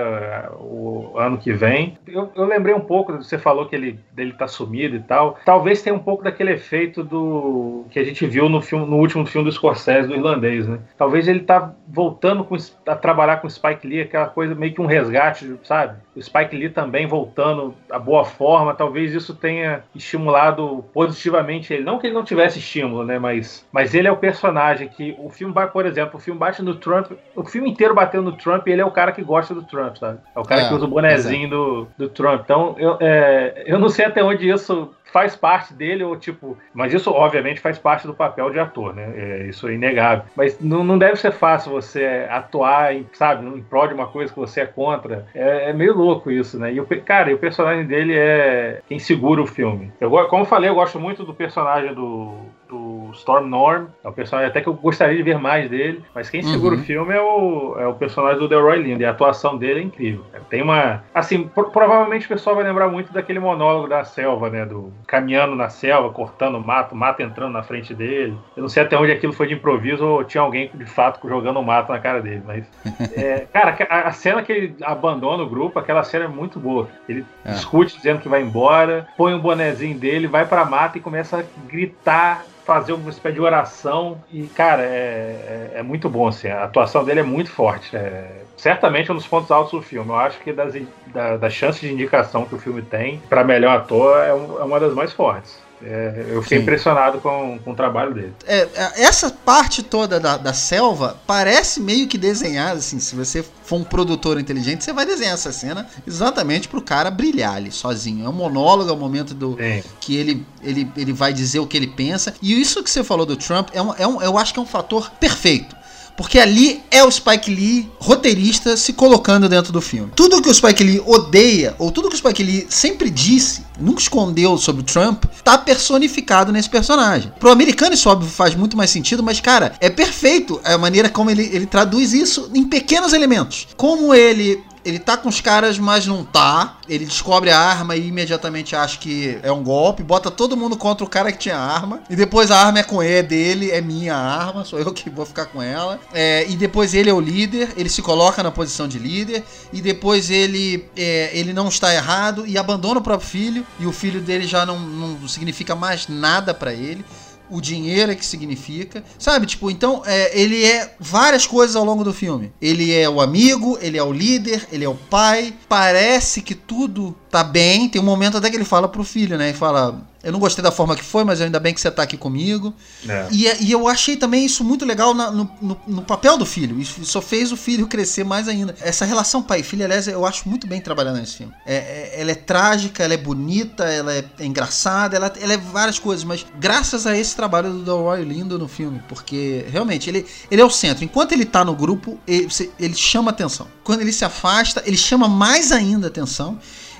uh, o ano que vem. Eu, eu, lembrei um pouco, você falou que ele dele tá sumido e tal. Talvez tenha um pouco daquele efeito do que a gente viu no, filme, no último filme do Scorsese, do irlandês, né? Talvez ele tá voltando com, a trabalhar com o Spike Lee, aquela coisa meio que um resgate, sabe? O Spike Lee também voltando à boa forma. Talvez isso tenha estimulado positivamente ele. Não que ele não tivesse estímulo, né? Mas, mas ele é o personagem que o filme vai, por exemplo, o filme bate no Trump, o filme inteiro bateu no Trump e ele é o cara que gosta do Trump, sabe? É o cara é, que usa o bonezinho do, do Trump. Então, eu, é, eu não sei até onde isso faz parte dele, ou tipo. Mas isso, obviamente, faz parte do papel de ator, né? É, isso é inegável. Mas não, não deve ser fácil você atuar, em, sabe, em prol de uma coisa que você é contra. É, é meio louco isso, né? E o, cara, e o personagem dele é quem segura o filme. Eu, como falei, eu gosto muito do personagem do, do Storm Norm. É um personagem até que eu gostaria de ver mais dele. Mas quem segura uhum. o filme é o, é o personagem do Delroy Lindo. E a atuação dele é incrível. Tem uma. Assim, pro, provavelmente o pessoal vai lembrar muito daquele monólogo da selva, né? Do caminhando na selva, cortando mato, mato entrando na frente dele. Eu não sei até onde aquilo foi de improviso ou tinha alguém de fato jogando mato na cara dele. Mas. É, cara, a, a, cena que ele abandona o grupo, aquela cena é muito boa. Ele é. discute dizendo que vai embora, põe o um bonezinho dele, vai pra mata e começa a gritar fazer uma espécie de oração. E, cara, é, é, é muito bom, assim. A atuação dele é muito forte. É, certamente um dos pontos altos do filme. Eu acho que das, da, das chances de indicação que o filme tem para melhor ator é, um, é uma das mais fortes. É, eu fiquei Sim. impressionado com, com o trabalho dele. É, é, essa parte toda da, da selva parece meio que desenhada, assim, se você for um produtor inteligente, você vai desenhar essa cena exatamente pro cara brilhar ali, sozinho. É um monólogo, é o momento do Sim. que ele, ele, ele vai dizer o que ele pensa. E isso que você falou do Trump, é um, é um, eu acho que é um fator perfeito. Porque ali é o Spike Lee, roteirista, se colocando dentro do filme. Tudo que o Spike Lee odeia, ou tudo que o Spike Lee sempre disse, nunca escondeu sobre o Trump, tá personificado nesse personagem. Pro americano isso óbvio faz muito mais sentido, mas cara, é perfeito a maneira como ele, ele traduz isso em pequenos elementos. Como ele ele tá com os caras, mas não tá. Ele descobre a arma e imediatamente acha que é um golpe, bota todo mundo contra o cara que tinha arma. E depois a arma é com ele, é dele, é minha arma, sou eu que vou ficar com ela. É, e depois ele é o líder, ele se coloca na posição de líder. E depois ele, é, ele não está errado e abandona o próprio filho. E o filho dele já não, não significa mais nada para ele o dinheiro é que significa. Sabe, tipo, então é, ele é várias coisas ao longo do filme. Ele é o amigo, ele é o líder, ele é o pai. Parece que tudo tá bem. Tem um momento até que ele fala pro filho, né? Ele fala: Eu não gostei da forma que foi, mas ainda bem que você tá aqui comigo. É. E, e, eu achei também isso muito legal na, no, no, no, papel do filho. Isso só fez o filho crescer mais ainda. Essa relação pai filho, aliás, eu acho muito bem trabalhada nesse filme. É, é, ela é trágica, ela é bonita, ela é, é engraçada, ela, ela, é várias coisas, mas graças a esse trabalho do Delroy Lindo no filme, porque realmente ele, ele é o centro. Enquanto ele tá no grupo, ele, ele chama atenção. Quando ele se afasta, ele chama mais ainda atenção.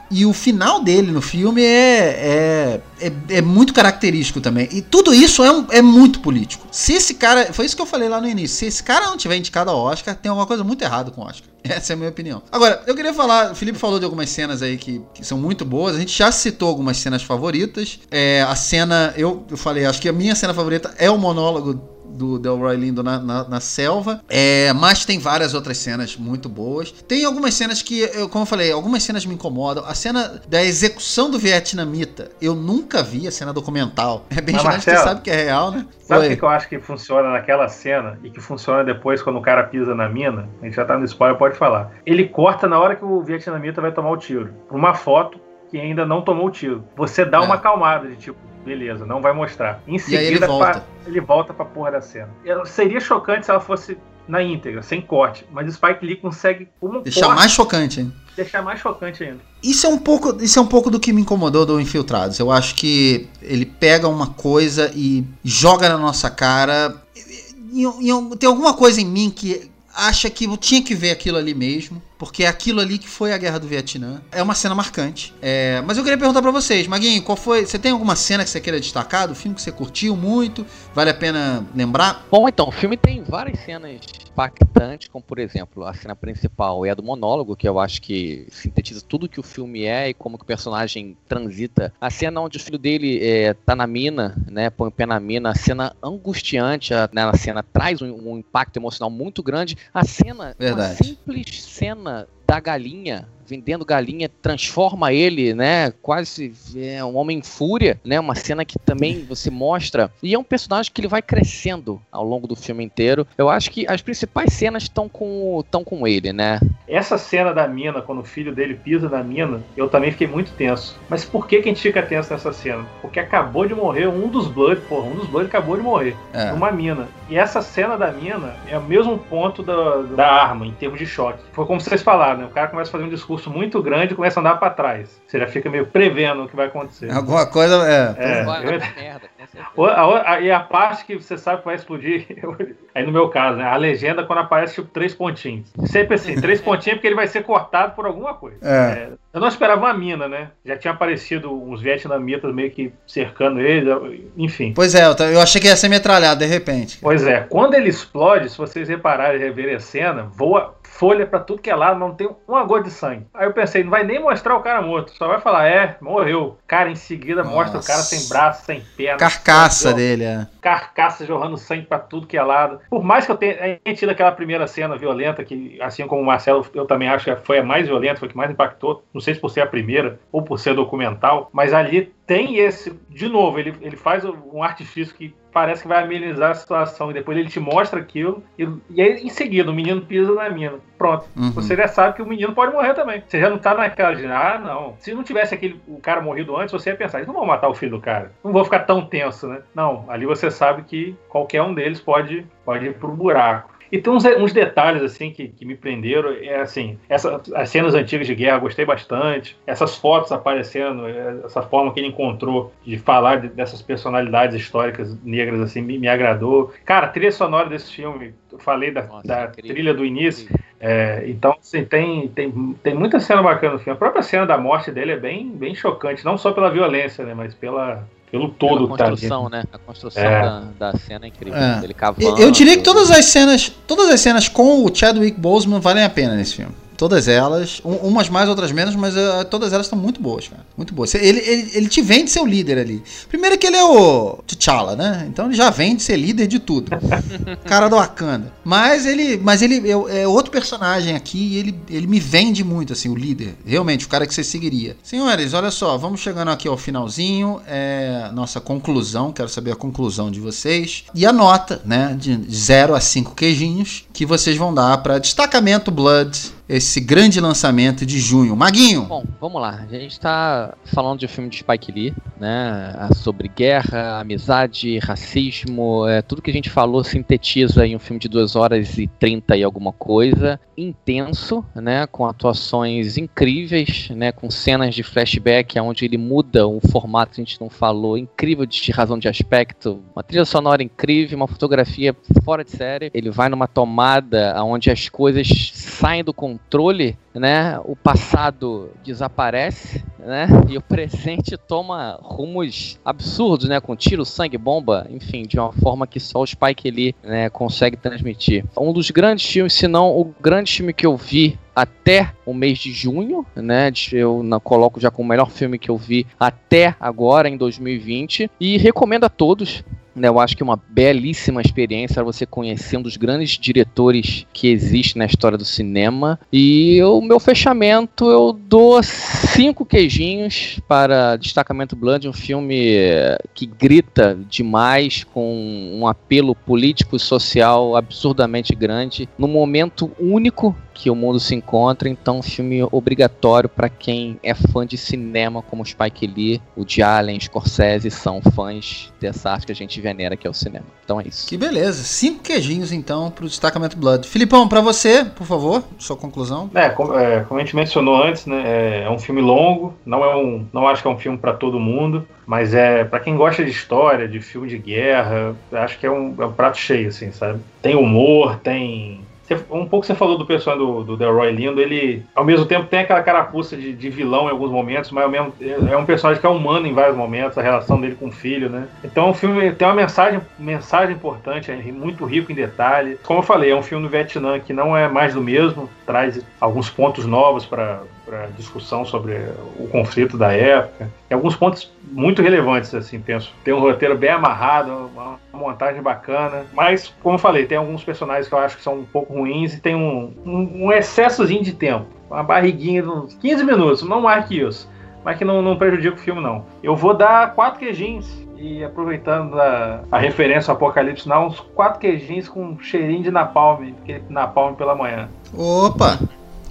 E o final dele no filme é, é, é, é, muito característico também. E tudo isso é, um, é muito político. Se esse cara. Foi isso que eu falei lá no início. Se esse cara não tiver indicado ao Oscar, tem alguma coisa muito errada com o Oscar. Essa é a minha opinião. Agora, eu queria falar. O Felipe falou de algumas cenas aí que, que são muito boas. A gente já citou algumas cenas favoritas. É, a cena. Eu, eu falei, acho que a minha cena favorita é o monólogo do Delroy Lindo na, na, na, selva. É, mas tem várias outras cenas muito boas. Tem algumas cenas que, eu, como eu falei, algumas cenas me incomodam. A cena da execução do vietnamita, eu nunca vi a cena documental. É bem estranho, você sabe que é real, né? Sabe o que eu acho que funciona naquela cena e que funciona depois quando o cara pisa na mina? A gente já tá no spoiler, pode falar. Ele corta na hora que o vietnamita vai tomar o tiro. Uma foto que ainda não tomou o tiro. Você dá é. uma acalmada de tipo, beleza, não vai mostrar. Em seguida, ele volta. Pra, ele volta pra porra da cena. Seria chocante se ela fosse na íntegra, sem corte. Mas o Spike Lee consegue um deixar mais chocante, hein? Deixar mais chocante ainda. Isso é um pouco, isso é um pouco do que me incomodou do Infiltrados. Eu acho que ele pega uma coisa e joga na nossa cara. E, e, e, tem alguma coisa em mim que acha que eu tinha que ver aquilo ali mesmo. Porque é aquilo ali que foi a Guerra do Vietnã. É uma cena marcante. É, mas eu queria perguntar para vocês, Maguinho, qual foi. Você tem alguma cena que você queira destacar do filme que você curtiu muito? Vale a pena lembrar? Bom, então, o filme tem várias cenas impactantes, como por exemplo, a cena principal é a do monólogo, que eu acho que sintetiza tudo que o filme é e como que o personagem transita. A cena onde o filho dele é, tá na mina, né? Põe o pé na mina, a cena angustiante, a, né, a cena traz um, um impacto emocional muito grande. A cena, Verdade. uma simples cena da galinha vendendo galinha, transforma ele, né? Quase é, um homem em fúria, né? Uma cena que também você mostra. E é um personagem que ele vai crescendo ao longo do filme inteiro. Eu acho que as principais cenas estão com, estão com ele, né? Essa cena da mina, quando o filho dele pisa na mina, eu também fiquei muito tenso. Mas por que, que a gente fica tenso nessa cena? Porque acabou de morrer um dos Blood, porra, um dos Blood acabou de morrer. É. Uma mina. E essa cena da mina é o mesmo ponto da, da arma, em termos de choque. Foi como vocês falaram, né? O cara começa a fazer um discurso muito grande e começa a andar para trás. Você já fica meio prevendo o que vai acontecer. Alguma coisa é. é. Eu... e a parte que você sabe que vai explodir, aí no meu caso, né, a legenda quando aparece tipo três pontinhos. Sempre assim, três pontinhos porque ele vai ser cortado por alguma coisa. É. É, eu não esperava uma mina, né? Já tinha aparecido uns vietnamitas meio que cercando ele, enfim. Pois é, eu achei que ia ser metralhado de repente. Pois é, quando ele explode, se vocês repararem e reverem a cena, voa folha para tudo que é lado, não tem uma gota de sangue. Aí eu pensei, não vai nem mostrar o cara morto, só vai falar, é, morreu. Cara, em seguida Nossa. mostra o cara sem braço, sem perna. Carcaça dele, é. Carcaça jorrando sangue para tudo que é lado. Por mais que eu tenha, tenha tido aquela primeira cena violenta, que assim como o Marcelo, eu também acho que foi a mais violenta, foi a que mais impactou. Não sei se por ser a primeira ou por ser documental, mas ali tem esse. De novo, ele, ele faz um artifício que parece que vai amenizar a situação. E depois ele te mostra aquilo. E, e aí, em seguida, o menino pisa na mina. Pronto. Uhum. Você já sabe que o menino pode morrer também. Você já não tá naquela de, ah, não. Se não tivesse aquele, o cara morrido antes, você ia pensar, não vão matar o filho do cara. Não vou ficar tão tenso, né? Não. Ali você sabe que qualquer um deles pode, pode ir pro buraco. E tem uns, uns detalhes assim que, que, me prenderam. É assim, essa, as cenas antigas de guerra gostei bastante. Essas fotos aparecendo, é, essa forma que ele encontrou de falar de, dessas personalidades históricas negras assim me, me, agradou. Cara, a trilha sonora desse filme, eu falei da, Nossa, da trilha do início. É, então, assim, tem, tem, tem muita cena bacana no filme. A própria cena da morte dele é bem, bem chocante, não só pela violência, né, mas pela, pelo todo a construção, tá né? A construção é. da, da, cena é incrível. É. Ele cavando. Eu diria que todas as cenas, todas as cenas com o Chadwick Boseman valem a pena nesse filme. Todas elas, um, umas mais, outras menos, mas uh, todas elas estão muito boas, cara. Muito boas. Ele, ele, ele te vende ser o líder ali. Primeiro que ele é o T'Challa, né? Então ele já vende ser líder de tudo. cara do Wakanda. Mas ele, mas ele é, é, outro personagem aqui e ele, ele me vende muito, assim, o líder. Realmente, o cara que você seguiria. Senhores, olha só, vamos chegando aqui ao finalzinho. É, nossa conclusão, quero saber a conclusão de vocês. E a nota, né? De 0 a 5 queijinhos que vocês vão dar para Destacamento Blood esse grande lançamento de junho. Maguinho! Bom, vamos lá. A gente está falando de um filme de Spike Lee, né? Sobre guerra, amizade, racismo, é, tudo que a gente falou sintetiza em um filme de 2 horas e 30 e alguma coisa. Intenso, né? Com atuações incríveis, né? Com cenas de flashback onde ele muda o formato que a gente não falou, incrível de razão de aspecto, uma trilha sonora incrível, uma fotografia fora de série. Ele vai numa tomada onde as coisas saem do controle controle, né, o passado desaparece, né, e o presente toma rumos absurdos, né, com tiro, sangue, bomba, enfim, de uma forma que só o Spike Lee, né, consegue transmitir. Um dos grandes filmes, se não o grande filme que eu vi até o mês de junho, né? Eu coloco já como o melhor filme que eu vi até agora, em 2020. E recomendo a todos eu acho que uma belíssima experiência você conhecer um dos grandes diretores que existe na história do cinema. E o meu fechamento eu dou cinco queijinhos para Destacamento Blood, um filme que grita demais, com um apelo político e social absurdamente grande, num momento único que o mundo se encontra, então um filme obrigatório para quem é fã de cinema como Spike Lee, o de Allen, Scorsese são fãs dessa arte que a gente venera que é o cinema. Então é isso. Que beleza. Cinco queijinhos então pro destacamento Blood. Filipão, para você, por favor, sua conclusão. É, como, é, como a gente mencionou antes, né, é, é um filme longo, não é um, não acho que é um filme para todo mundo, mas é para quem gosta de história, de filme de guerra, acho que é um, é um prato cheio assim, sabe? Tem humor, tem um pouco você falou do personagem do, do Delroy Lindo, ele ao mesmo tempo tem aquela carapuça de, de vilão em alguns momentos, mas ao mesmo, é um personagem que é humano em vários momentos, a relação dele com o filho, né? Então o filme tem uma mensagem, mensagem importante, é muito rico em detalhes. Como eu falei, é um filme do Vietnã que não é mais do mesmo, traz alguns pontos novos para para discussão sobre o conflito da época. E alguns pontos muito relevantes, assim, penso. Tem um roteiro bem amarrado, uma montagem bacana. Mas, como eu falei, tem alguns personagens que eu acho que são um pouco ruins e tem um, um, um excessozinho de tempo. Uma barriguinha de uns 15 minutos, não mais que isso. Mas que não, não prejudica o filme, não. Eu vou dar quatro queijinhos e aproveitando a, a referência ao Apocalipse Now, uns quatro queijinhos com cheirinho de napalm, napalm pela manhã. Opa!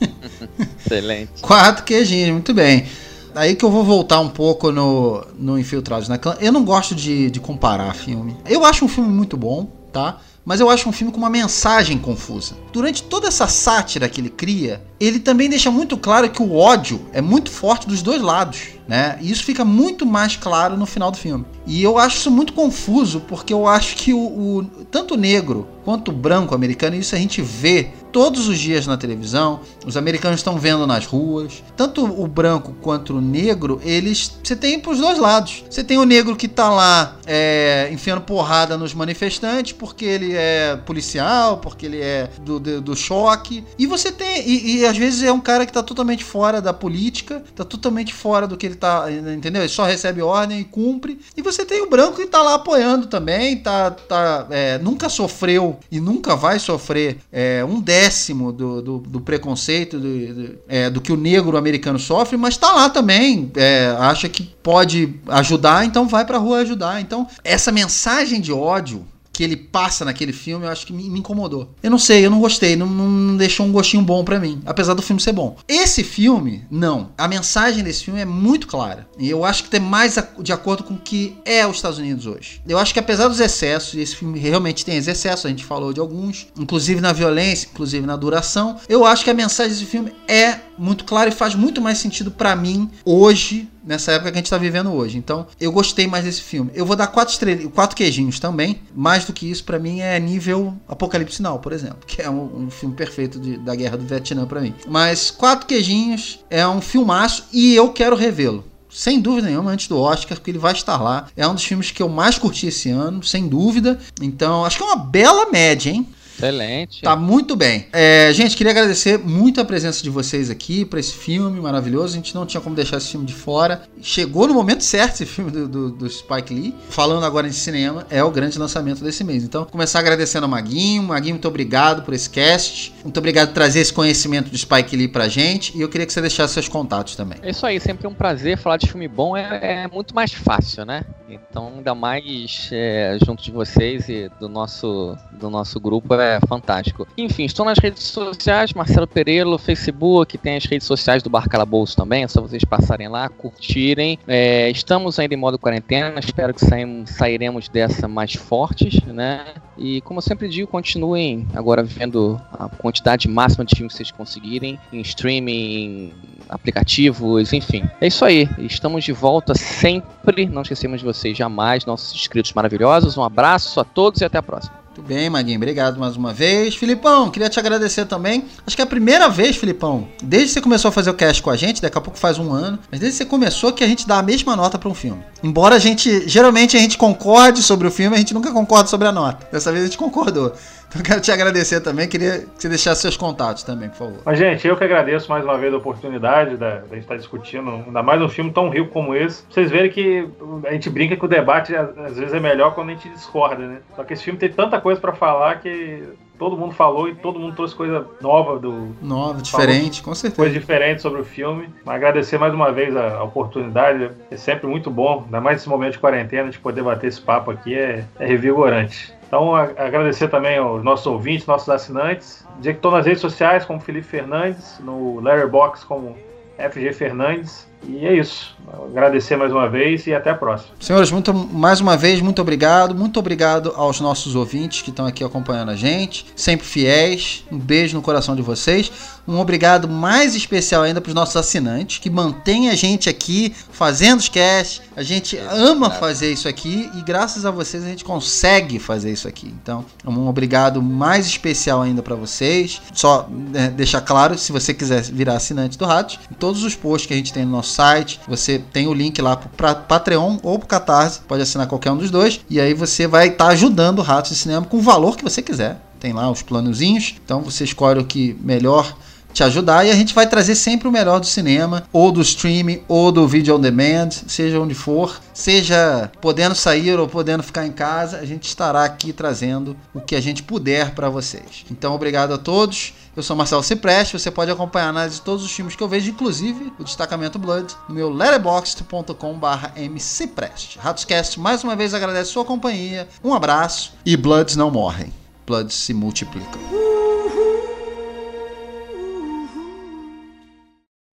Excelente. Quatro queijinhos, muito bem. Aí que eu vou voltar um pouco no, no Infiltrados na Clã. Eu não gosto de, de comparar filme. Eu acho um filme muito bom, tá? Mas eu acho um filme com uma mensagem confusa. Durante toda essa sátira que ele cria, ele também deixa muito claro que o ódio é muito forte dos dois lados, né? E isso fica muito mais claro no final do filme. E eu acho isso muito confuso, porque eu acho que o, o tanto o negro quanto o branco americano, isso a gente vê todos os dias na televisão, os americanos estão vendo nas ruas. Tanto o branco quanto o negro, eles. Você tem pros dois lados. Você tem o negro que tá lá é, enfiando porrada nos manifestantes porque ele é policial, porque ele é do, do, do choque. E você tem. E, e, às vezes é um cara que tá totalmente fora da política, tá totalmente fora do que ele tá. Entendeu? Ele só recebe ordem e cumpre. E você tem o branco que tá lá apoiando também, tá. tá é, nunca sofreu e nunca vai sofrer é, um décimo do, do, do preconceito, do, do, é, do, que o negro americano sofre, mas tá lá também, é, acha que pode ajudar, então vai pra rua ajudar. Então, essa mensagem de ódio que ele passa naquele filme, eu acho que me, me incomodou. Eu não sei, eu não gostei, não, não deixou um gostinho bom para mim, apesar do filme ser bom. Esse filme, não. A mensagem desse filme é muito clara. E eu acho que tem mais a, de acordo com o que é os Estados Unidos hoje. Eu acho que apesar dos excessos, e esse filme realmente tem excessos, a gente falou de alguns, inclusive na violência, inclusive na duração, eu acho que a mensagem desse filme é muito clara e faz muito mais sentido para mim hoje nessa época que a gente tá vivendo hoje. Então, eu gostei mais desse filme. Eu vou dar quatro estrelas, quatro queijinhos também. Mais do que isso, para mim, é nível Apocalipse Sinal, por exemplo, que é um, um filme perfeito de, da Guerra do Vietnã para mim. Mas quatro queijinhos é um filmaço e eu quero revê-lo sem dúvida nenhuma, antes do Oscar, porque ele vai estar lá. É um dos filmes que eu mais curti esse ano, sem dúvida. Então, acho que é uma bela média, hein? Excelente. Tá muito bem. É, gente, queria agradecer muito a presença de vocês aqui para esse filme maravilhoso. A gente não tinha como deixar esse filme de fora. Chegou no momento certo esse filme do, do, do Spike Lee. Falando agora em cinema, é o grande lançamento desse mês. Então, começar agradecendo ao Maguinho. Maguinho, muito obrigado por esse cast. Muito obrigado por trazer esse conhecimento do Spike Lee pra gente. E eu queria que você deixasse seus contatos também. É isso aí, sempre um prazer. Falar de filme bom é, é muito mais fácil, né? Então, ainda mais é, junto de vocês e do nosso, do nosso grupo é fantástico. Enfim, estou nas redes sociais, Marcelo Pereira, Facebook, tem as redes sociais do Bar Calabouço também, é só vocês passarem lá, curtirem. É, estamos ainda em modo quarentena, espero que saímos, sairemos dessa mais fortes, né? E como eu sempre digo, continuem agora vendo a quantidade máxima de filmes que vocês conseguirem, em streaming, em aplicativos, enfim. É isso aí, estamos de volta sempre, não esquecemos de vocês jamais, nossos inscritos maravilhosos. Um abraço a todos e até a próxima. Muito bem, Maguinho. Obrigado mais uma vez. Filipão, queria te agradecer também. Acho que é a primeira vez, Filipão, desde que você começou a fazer o cast com a gente, daqui a pouco faz um ano, mas desde que você começou que a gente dá a mesma nota para um filme. Embora a gente, geralmente a gente concorde sobre o filme, a gente nunca concorda sobre a nota. Dessa vez a gente concordou. Então quero te agradecer também, queria que você deixasse seus contatos também, por favor. Mas, gente, eu que agradeço mais uma vez a oportunidade da, gente estar discutindo, ainda mais um filme tão rico como esse. Vocês verem que a gente brinca que o debate às vezes é melhor quando a gente discorda, né? Só que esse filme tem tanta coisa para falar que todo mundo falou e todo mundo trouxe coisa nova do. Nova, diferente, com certeza. Coisa diferente sobre o filme. Mas agradecer mais uma vez a, a, oportunidade. É sempre muito bom, ainda mais nesse momento de quarentena, de poder bater esse papo aqui é, é revigorante. Então, a, agradecer também aos nossos ouvintes, nossos assinantes. Dizer que estou nas redes sociais como Felipe Fernandes, no Letterboxd como FG Fernandes. E é isso. Agradecer mais uma vez e até a próxima. Senhores, muito, mais uma vez, muito obrigado. Muito obrigado aos nossos ouvintes que estão aqui acompanhando a gente, sempre fiéis. Um beijo no coração de vocês. Um obrigado mais especial ainda para os nossos assinantes, que mantêm a gente aqui fazendo os casts. A gente ama fazer isso aqui e graças a vocês a gente consegue fazer isso aqui. Então, um obrigado mais especial ainda para vocês. Só né, deixar claro, se você quiser virar assinante do Ratos, em todos os posts que a gente tem no nosso site, você tem o link lá para Patreon ou para Catarse, pode assinar qualquer um dos dois, e aí você vai estar tá ajudando o Ratos de Cinema com o valor que você quiser. Tem lá os planozinhos, então você escolhe o que melhor te ajudar e a gente vai trazer sempre o melhor do cinema, ou do streaming, ou do vídeo on demand, seja onde for, seja podendo sair ou podendo ficar em casa, a gente estará aqui trazendo o que a gente puder para vocês. Então, obrigado a todos. Eu sou Marcelo Cipreste, você pode acompanhar a análise de todos os filmes que eu vejo, inclusive o Destacamento Blood, no meu letterboxd.com.br mcipreste. Ratoscast mais uma vez agradece sua companhia, um abraço e Bloods não morrem, Bloods se multiplicam.